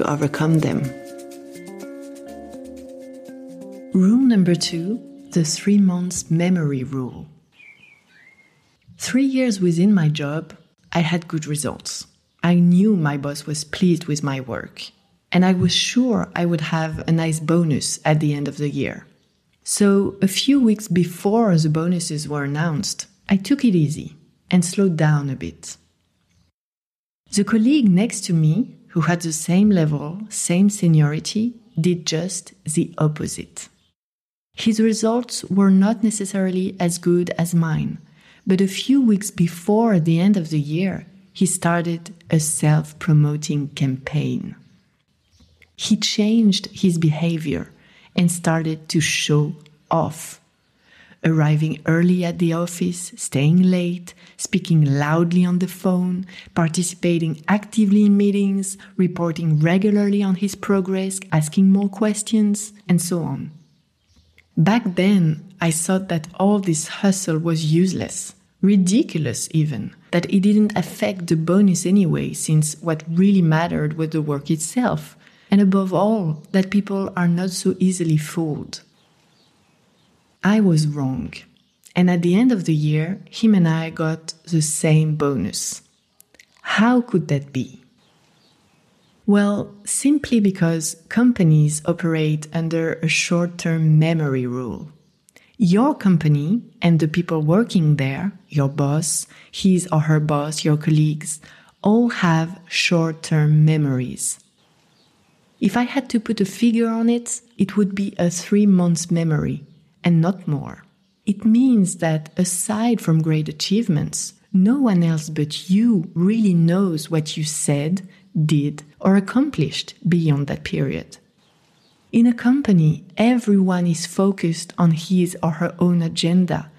to overcome them. Rule number two the three months memory rule. Three years within my job, I had good results. I knew my boss was pleased with my work, and I was sure I would have a nice bonus at the end of the year. So, a few weeks before the bonuses were announced, I took it easy and slowed down a bit. The colleague next to me, who had the same level, same seniority, did just the opposite. His results were not necessarily as good as mine, but a few weeks before the end of the year, he started a self promoting campaign. He changed his behavior and started to show off. Arriving early at the office, staying late, speaking loudly on the phone, participating actively in meetings, reporting regularly on his progress, asking more questions, and so on. Back then, I thought that all this hustle was useless, ridiculous even, that it didn't affect the bonus anyway, since what really mattered was the work itself, and above all, that people are not so easily fooled. I was wrong, and at the end of the year, him and I got the same bonus. How could that be? Well, simply because companies operate under a short term memory rule. Your company and the people working there, your boss, his or her boss, your colleagues, all have short term memories. If I had to put a figure on it, it would be a three month memory and not more. It means that aside from great achievements, no one else but you really knows what you said, did, or accomplished beyond that period. In a company, everyone is focused on his or her own agenda,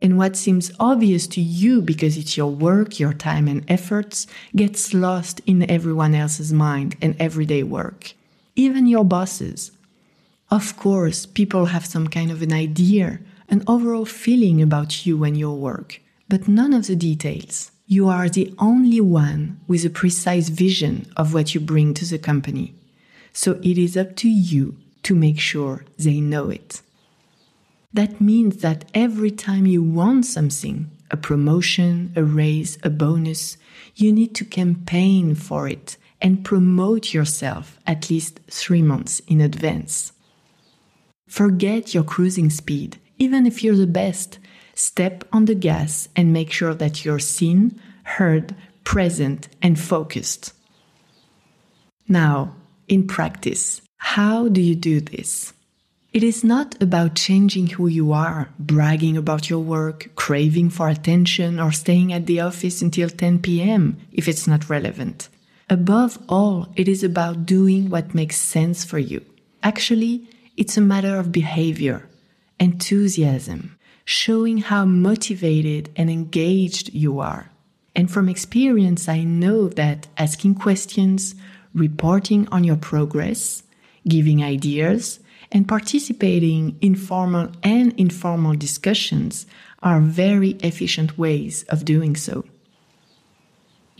and what seems obvious to you because it's your work, your time, and efforts gets lost in everyone else's mind and everyday work, even your bosses. Of course, people have some kind of an idea, an overall feeling about you and your work, but none of the details you are the only one with a precise vision of what you bring to the company. So it is up to you to make sure they know it. That means that every time you want something, a promotion, a raise, a bonus, you need to campaign for it and promote yourself at least three months in advance. Forget your cruising speed, even if you're the best, step on the gas and make sure that you're seen, heard, present, and focused. Now, in practice, how do you do this? It is not about changing who you are, bragging about your work, craving for attention, or staying at the office until 10 p.m. if it's not relevant. Above all, it is about doing what makes sense for you. Actually, it's a matter of behavior, enthusiasm, showing how motivated and engaged you are. And from experience, I know that asking questions, reporting on your progress, giving ideas, and participating in formal and informal discussions are very efficient ways of doing so.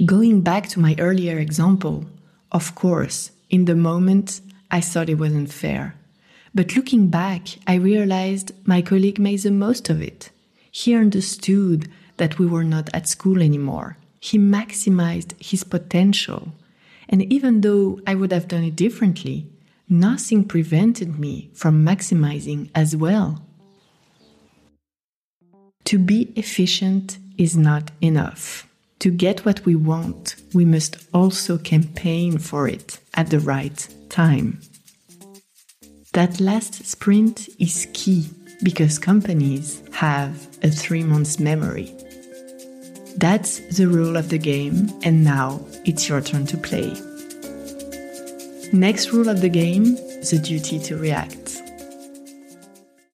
Going back to my earlier example, of course, in the moment, I thought it wasn't fair. But looking back, I realized my colleague made the most of it. He understood that we were not at school anymore. He maximized his potential. And even though I would have done it differently, nothing prevented me from maximizing as well. To be efficient is not enough. To get what we want, we must also campaign for it at the right time. That last sprint is key because companies have a three months memory. That's the rule of the game, and now it's your turn to play. Next rule of the game the duty to react.